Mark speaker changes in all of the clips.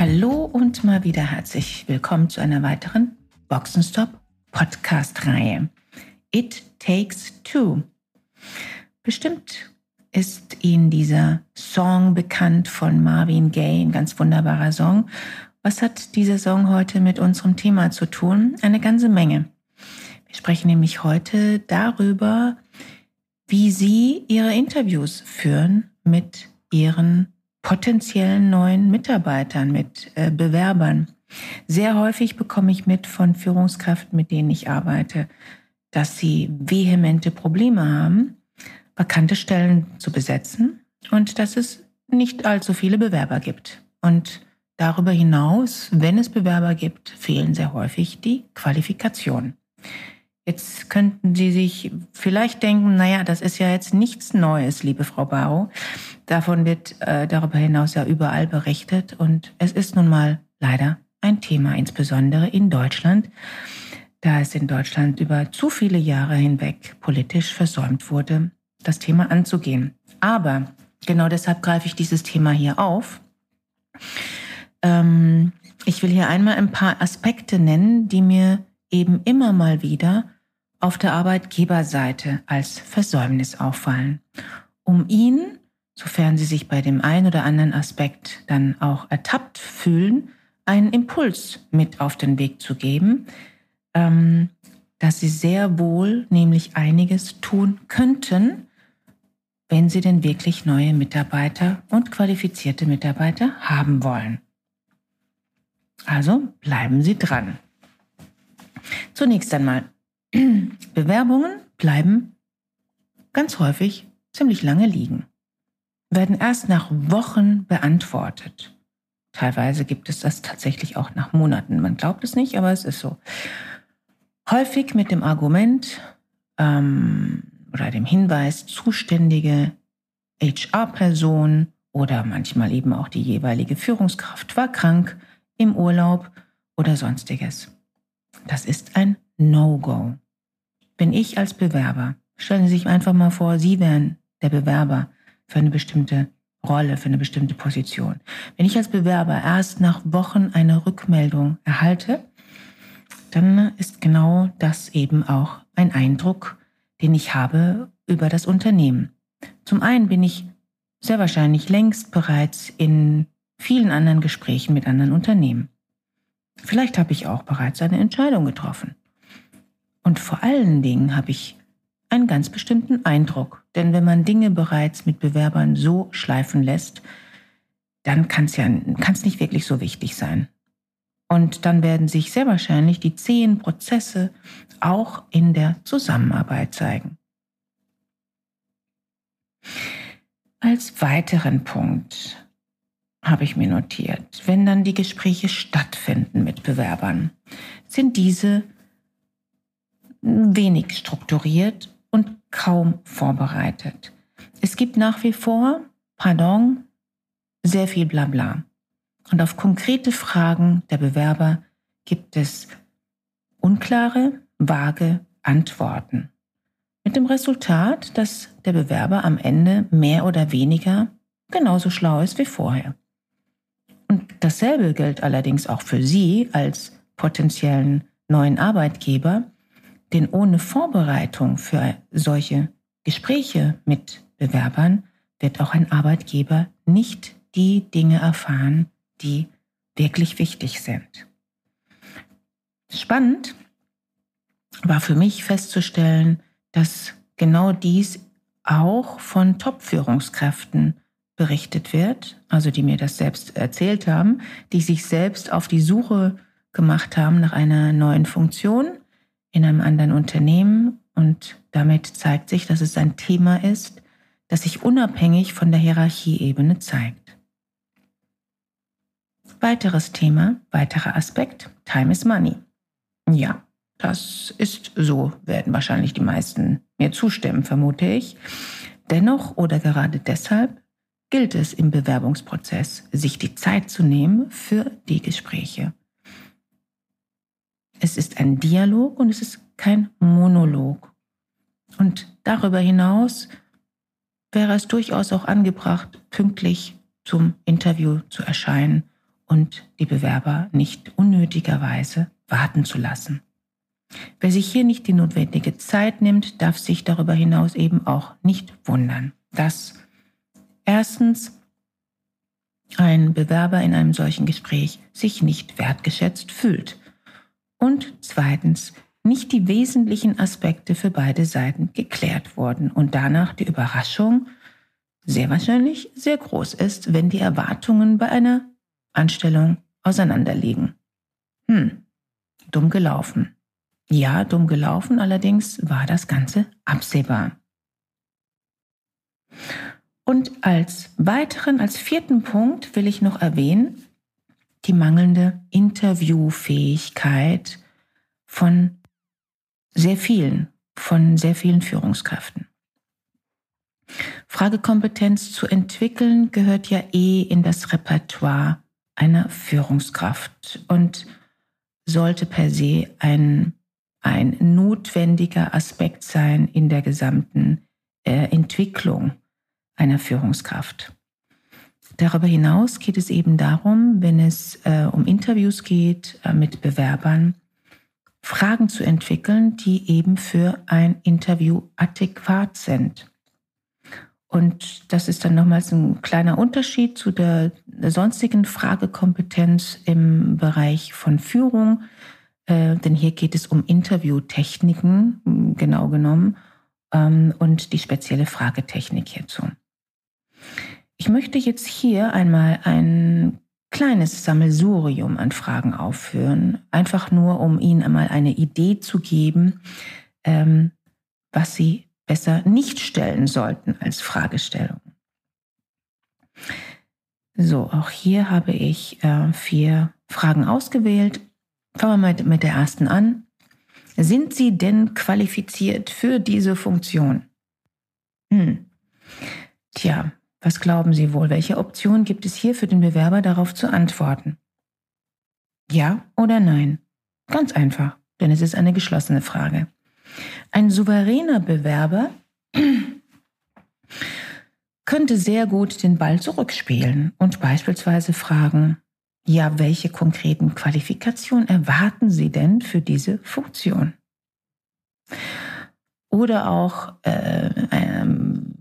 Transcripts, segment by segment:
Speaker 1: Hallo und mal wieder herzlich willkommen zu einer weiteren Boxenstop Podcast-Reihe. It Takes Two. Bestimmt ist Ihnen dieser Song bekannt von Marvin Gaye, ein ganz wunderbarer Song. Was hat dieser Song heute mit unserem Thema zu tun? Eine ganze Menge. Wir sprechen nämlich heute darüber, wie Sie Ihre Interviews führen mit Ihren potenziellen neuen Mitarbeitern, mit äh, Bewerbern. Sehr häufig bekomme ich mit von Führungskräften, mit denen ich arbeite, dass sie vehemente Probleme haben, vakante Stellen zu besetzen und dass es nicht allzu viele Bewerber gibt. Und darüber hinaus, wenn es Bewerber gibt, fehlen sehr häufig die Qualifikationen. Jetzt könnten Sie sich vielleicht denken, naja, das ist ja jetzt nichts Neues, liebe Frau Bau. Davon wird äh, darüber hinaus ja überall berichtet und es ist nun mal leider ein Thema, insbesondere in Deutschland, da es in Deutschland über zu viele Jahre hinweg politisch versäumt wurde, das Thema anzugehen. Aber genau deshalb greife ich dieses Thema hier auf. Ähm, ich will hier einmal ein paar Aspekte nennen, die mir eben immer mal wieder auf der Arbeitgeberseite als Versäumnis auffallen, um ihn, sofern Sie sich bei dem einen oder anderen Aspekt dann auch ertappt fühlen, einen Impuls mit auf den Weg zu geben, ähm, dass Sie sehr wohl nämlich einiges tun könnten, wenn Sie denn wirklich neue Mitarbeiter und qualifizierte Mitarbeiter haben wollen. Also bleiben Sie dran. Zunächst einmal, Bewerbungen bleiben ganz häufig ziemlich lange liegen, werden erst nach Wochen beantwortet. Teilweise gibt es das tatsächlich auch nach Monaten. Man glaubt es nicht, aber es ist so. Häufig mit dem Argument ähm, oder dem Hinweis, zuständige HR-Person oder manchmal eben auch die jeweilige Führungskraft war krank, im Urlaub oder sonstiges. Das ist ein No-Go. Bin ich als Bewerber, stellen Sie sich einfach mal vor, Sie wären der Bewerber für eine bestimmte Rolle, für eine bestimmte Position. Wenn ich als Bewerber erst nach Wochen eine Rückmeldung erhalte, dann ist genau das eben auch ein Eindruck, den ich habe über das Unternehmen. Zum einen bin ich sehr wahrscheinlich längst bereits in vielen anderen Gesprächen mit anderen Unternehmen. Vielleicht habe ich auch bereits eine Entscheidung getroffen. Und vor allen Dingen habe ich einen ganz bestimmten Eindruck. Denn wenn man Dinge bereits mit Bewerbern so schleifen lässt, dann kann es ja kann's nicht wirklich so wichtig sein. Und dann werden sich sehr wahrscheinlich die zehn Prozesse auch in der Zusammenarbeit zeigen. Als weiteren Punkt habe ich mir notiert, wenn dann die Gespräche stattfinden mit Bewerbern, sind diese wenig strukturiert und kaum vorbereitet. Es gibt nach wie vor, pardon, sehr viel Blabla. Und auf konkrete Fragen der Bewerber gibt es unklare, vage Antworten. Mit dem Resultat, dass der Bewerber am Ende mehr oder weniger genauso schlau ist wie vorher. Und dasselbe gilt allerdings auch für Sie als potenziellen neuen Arbeitgeber, denn ohne Vorbereitung für solche Gespräche mit Bewerbern wird auch ein Arbeitgeber nicht die Dinge erfahren, die wirklich wichtig sind. Spannend war für mich festzustellen, dass genau dies auch von Top-Führungskräften berichtet wird, also die mir das selbst erzählt haben, die sich selbst auf die Suche gemacht haben nach einer neuen Funktion in einem anderen Unternehmen. Und damit zeigt sich, dass es ein Thema ist, das sich unabhängig von der Hierarchieebene zeigt. Weiteres Thema, weiterer Aspekt, Time is Money. Ja, das ist so, werden wahrscheinlich die meisten mir zustimmen, vermute ich. Dennoch oder gerade deshalb gilt es im Bewerbungsprozess, sich die Zeit zu nehmen für die Gespräche. Es ist ein Dialog und es ist kein Monolog. Und darüber hinaus wäre es durchaus auch angebracht, pünktlich zum Interview zu erscheinen und die Bewerber nicht unnötigerweise warten zu lassen. Wer sich hier nicht die notwendige Zeit nimmt, darf sich darüber hinaus eben auch nicht wundern, dass erstens ein Bewerber in einem solchen Gespräch sich nicht wertgeschätzt fühlt und zweitens nicht die wesentlichen Aspekte für beide Seiten geklärt wurden und danach die Überraschung sehr wahrscheinlich sehr groß ist, wenn die Erwartungen bei einer Anstellung auseinanderliegen. Hm, dumm gelaufen. Ja, dumm gelaufen, allerdings war das Ganze absehbar. Und als weiteren, als vierten Punkt will ich noch erwähnen, die mangelnde Interviewfähigkeit von sehr vielen, von sehr vielen Führungskräften. Fragekompetenz zu entwickeln gehört ja eh in das Repertoire einer Führungskraft und sollte per se ein ein notwendiger Aspekt sein in der gesamten äh, Entwicklung einer Führungskraft. Darüber hinaus geht es eben darum, wenn es äh, um Interviews geht äh, mit Bewerbern, Fragen zu entwickeln, die eben für ein Interview adäquat sind. Und das ist dann nochmals ein kleiner Unterschied zu der, sonstigen Fragekompetenz im Bereich von Führung, äh, denn hier geht es um Interviewtechniken, genau genommen, ähm, und die spezielle Fragetechnik hierzu. Ich möchte jetzt hier einmal ein kleines Sammelsurium an Fragen aufführen, einfach nur, um Ihnen einmal eine Idee zu geben, ähm, was Sie besser nicht stellen sollten als Fragestellung. So, auch hier habe ich äh, vier Fragen ausgewählt Fangen wir mal mit der ersten an. Sind Sie denn qualifiziert für diese Funktion? Hm. Tja, was glauben Sie wohl? Welche Option gibt es hier für den Bewerber darauf zu antworten? Ja oder nein? Ganz einfach, denn es ist eine geschlossene Frage. Ein souveräner Bewerber könnte sehr gut den Ball zurückspielen und beispielsweise fragen, ja, welche konkreten Qualifikationen erwarten Sie denn für diese Funktion? Oder auch äh, ähm,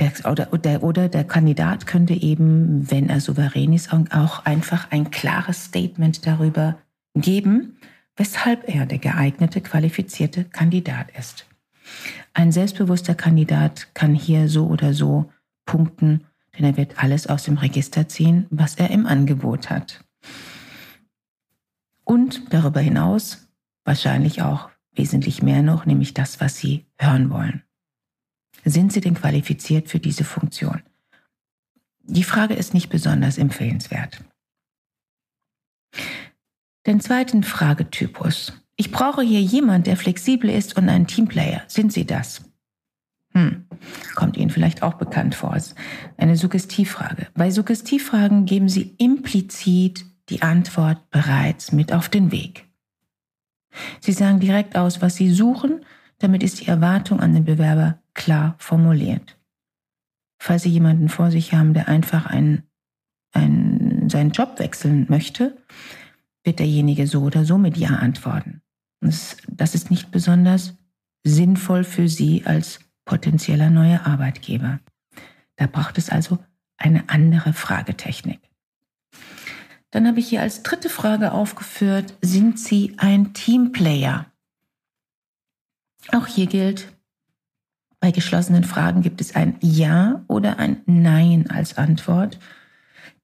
Speaker 1: der, oder, der, oder der Kandidat könnte eben, wenn er souverän ist, auch einfach ein klares Statement darüber geben, weshalb er der geeignete, qualifizierte Kandidat ist. Ein selbstbewusster Kandidat kann hier so oder so punkten denn er wird alles aus dem Register ziehen, was er im Angebot hat. Und darüber hinaus wahrscheinlich auch wesentlich mehr noch, nämlich das, was Sie hören wollen. Sind Sie denn qualifiziert für diese Funktion? Die Frage ist nicht besonders empfehlenswert. Den zweiten Fragetypus. Ich brauche hier jemand, der flexibel ist und ein Teamplayer. Sind Sie das? Hm. Kommt Ihnen vielleicht auch bekannt vor. eine Suggestivfrage. Bei Suggestivfragen geben Sie implizit die Antwort bereits mit auf den Weg. Sie sagen direkt aus, was Sie suchen, damit ist die Erwartung an den Bewerber klar formuliert. Falls Sie jemanden vor sich haben, der einfach einen, einen, seinen Job wechseln möchte, wird derjenige so oder so mit Ja antworten. Das, das ist nicht besonders sinnvoll für Sie als potenzieller neuer Arbeitgeber. Da braucht es also eine andere Fragetechnik. Dann habe ich hier als dritte Frage aufgeführt, sind Sie ein Teamplayer? Auch hier gilt, bei geschlossenen Fragen gibt es ein Ja oder ein Nein als Antwort.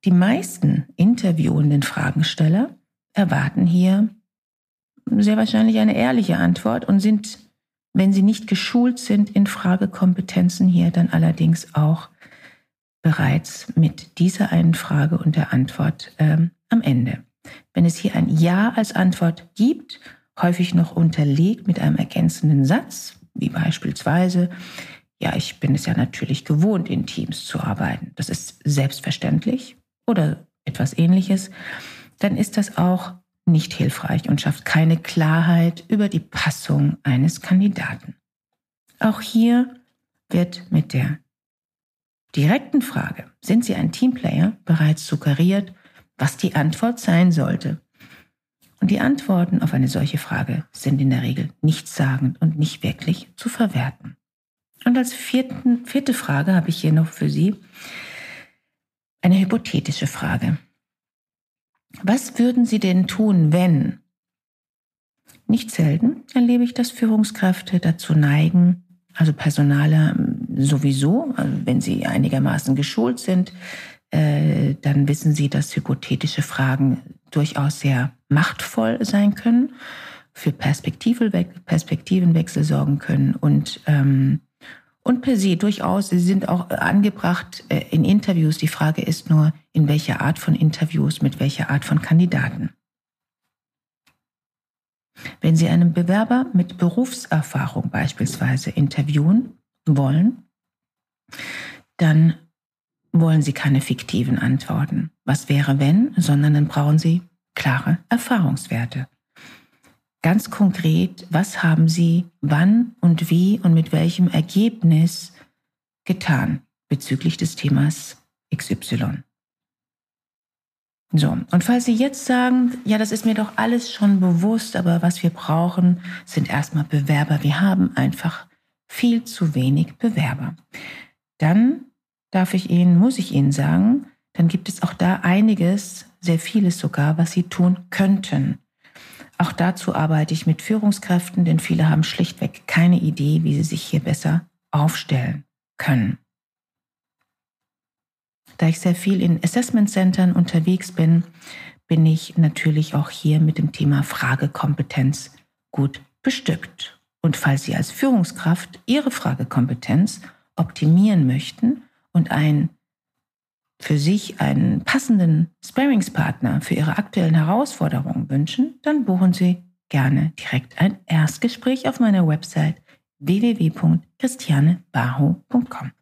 Speaker 1: Die meisten interviewenden Fragensteller erwarten hier sehr wahrscheinlich eine ehrliche Antwort und sind wenn sie nicht geschult sind in Fragekompetenzen hier, dann allerdings auch bereits mit dieser einen Frage und der Antwort ähm, am Ende. Wenn es hier ein Ja als Antwort gibt, häufig noch unterlegt mit einem ergänzenden Satz, wie beispielsweise, ja, ich bin es ja natürlich gewohnt, in Teams zu arbeiten. Das ist selbstverständlich oder etwas ähnliches. Dann ist das auch nicht hilfreich und schafft keine Klarheit über die Passung eines Kandidaten. Auch hier wird mit der direkten Frage, sind Sie ein Teamplayer, bereits suggeriert, was die Antwort sein sollte. Und die Antworten auf eine solche Frage sind in der Regel nichtssagend und nicht wirklich zu verwerten. Und als vierten, vierte Frage habe ich hier noch für Sie eine hypothetische Frage. Was würden Sie denn tun, wenn? Nicht selten erlebe ich, dass Führungskräfte dazu neigen, also Personale sowieso, also wenn sie einigermaßen geschult sind, äh, dann wissen sie, dass hypothetische Fragen durchaus sehr machtvoll sein können, für Perspektivenwechsel sorgen können und ähm, und per se durchaus, sie sind auch angebracht äh, in Interviews. Die Frage ist nur, in welcher Art von Interviews, mit welcher Art von Kandidaten. Wenn Sie einen Bewerber mit Berufserfahrung beispielsweise interviewen wollen, dann wollen Sie keine fiktiven Antworten. Was wäre wenn, sondern dann brauchen Sie klare Erfahrungswerte. Ganz konkret, was haben Sie wann und wie und mit welchem Ergebnis getan bezüglich des Themas XY? So, und falls Sie jetzt sagen, ja, das ist mir doch alles schon bewusst, aber was wir brauchen, sind erstmal Bewerber. Wir haben einfach viel zu wenig Bewerber. Dann darf ich Ihnen, muss ich Ihnen sagen, dann gibt es auch da einiges, sehr vieles sogar, was Sie tun könnten. Auch dazu arbeite ich mit Führungskräften, denn viele haben schlichtweg keine Idee, wie sie sich hier besser aufstellen können. Da ich sehr viel in Assessment Centern unterwegs bin, bin ich natürlich auch hier mit dem Thema Fragekompetenz gut bestückt. Und falls Sie als Führungskraft Ihre Fragekompetenz optimieren möchten und ein für sich einen passenden Sparingspartner für Ihre aktuellen Herausforderungen wünschen, dann buchen Sie gerne direkt ein Erstgespräch auf meiner Website www.christianebarho.com.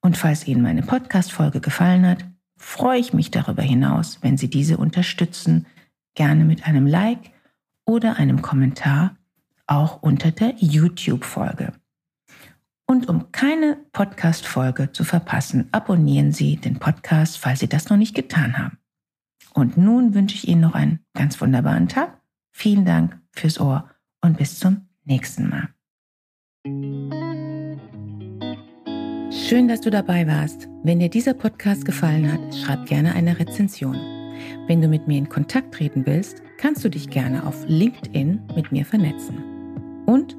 Speaker 1: Und falls Ihnen meine Podcast-Folge gefallen hat, freue ich mich darüber hinaus, wenn Sie diese unterstützen, gerne mit einem Like oder einem Kommentar, auch unter der YouTube-Folge. Und um keine Podcast-Folge zu verpassen, abonnieren Sie den Podcast, falls Sie das noch nicht getan haben. Und nun wünsche ich Ihnen noch einen ganz wunderbaren Tag. Vielen Dank fürs Ohr und bis zum nächsten Mal. Schön, dass du dabei warst. Wenn dir dieser Podcast gefallen hat, schreib gerne eine Rezension. Wenn du mit mir in Kontakt treten willst, kannst du dich gerne auf LinkedIn mit mir vernetzen. Und